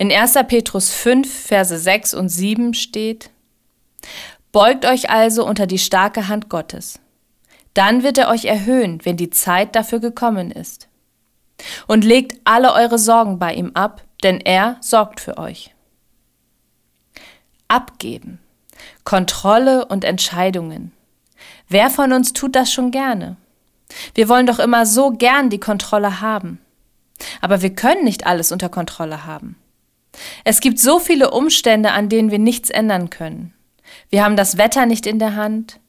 In 1. Petrus 5, Verse 6 und 7 steht, Beugt euch also unter die starke Hand Gottes. Dann wird er euch erhöhen, wenn die Zeit dafür gekommen ist. Und legt alle eure Sorgen bei ihm ab, denn er sorgt für euch. Abgeben. Kontrolle und Entscheidungen. Wer von uns tut das schon gerne? Wir wollen doch immer so gern die Kontrolle haben. Aber wir können nicht alles unter Kontrolle haben. Es gibt so viele Umstände, an denen wir nichts ändern können. Wir haben das Wetter nicht in der Hand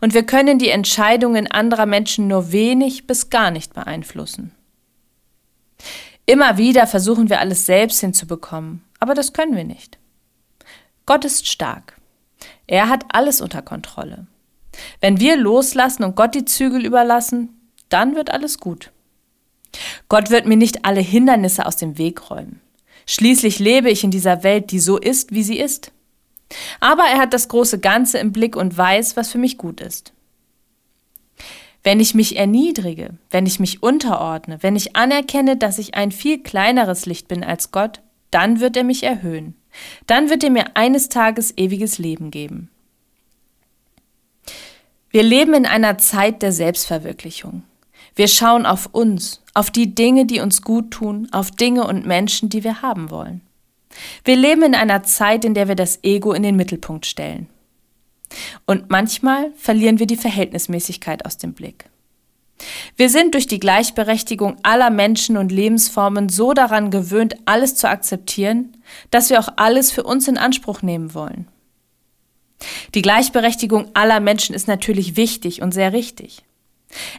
und wir können die Entscheidungen anderer Menschen nur wenig bis gar nicht beeinflussen. Immer wieder versuchen wir alles selbst hinzubekommen, aber das können wir nicht. Gott ist stark. Er hat alles unter Kontrolle. Wenn wir loslassen und Gott die Zügel überlassen, dann wird alles gut. Gott wird mir nicht alle Hindernisse aus dem Weg räumen. Schließlich lebe ich in dieser Welt, die so ist, wie sie ist. Aber er hat das große Ganze im Blick und weiß, was für mich gut ist. Wenn ich mich erniedrige, wenn ich mich unterordne, wenn ich anerkenne, dass ich ein viel kleineres Licht bin als Gott, dann wird er mich erhöhen. Dann wird er mir eines Tages ewiges Leben geben. Wir leben in einer Zeit der Selbstverwirklichung. Wir schauen auf uns, auf die Dinge, die uns gut tun, auf Dinge und Menschen, die wir haben wollen. Wir leben in einer Zeit, in der wir das Ego in den Mittelpunkt stellen. Und manchmal verlieren wir die Verhältnismäßigkeit aus dem Blick. Wir sind durch die Gleichberechtigung aller Menschen und Lebensformen so daran gewöhnt, alles zu akzeptieren, dass wir auch alles für uns in Anspruch nehmen wollen. Die Gleichberechtigung aller Menschen ist natürlich wichtig und sehr richtig.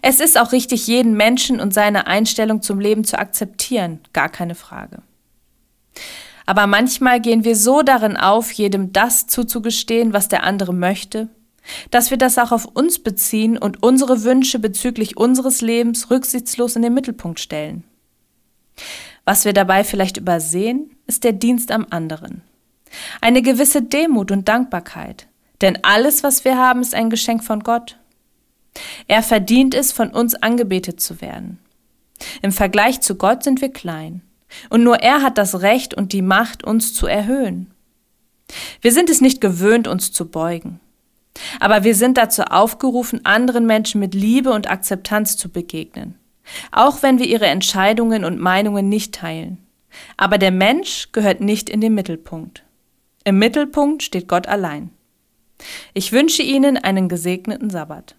Es ist auch richtig, jeden Menschen und seine Einstellung zum Leben zu akzeptieren, gar keine Frage. Aber manchmal gehen wir so darin auf, jedem das zuzugestehen, was der andere möchte, dass wir das auch auf uns beziehen und unsere Wünsche bezüglich unseres Lebens rücksichtslos in den Mittelpunkt stellen. Was wir dabei vielleicht übersehen, ist der Dienst am anderen. Eine gewisse Demut und Dankbarkeit, denn alles, was wir haben, ist ein Geschenk von Gott er verdient es, von uns angebetet zu werden. Im Vergleich zu Gott sind wir klein. Und nur er hat das Recht und die Macht, uns zu erhöhen. Wir sind es nicht gewöhnt, uns zu beugen. Aber wir sind dazu aufgerufen, anderen Menschen mit Liebe und Akzeptanz zu begegnen. Auch wenn wir ihre Entscheidungen und Meinungen nicht teilen. Aber der Mensch gehört nicht in den Mittelpunkt. Im Mittelpunkt steht Gott allein. Ich wünsche Ihnen einen gesegneten Sabbat.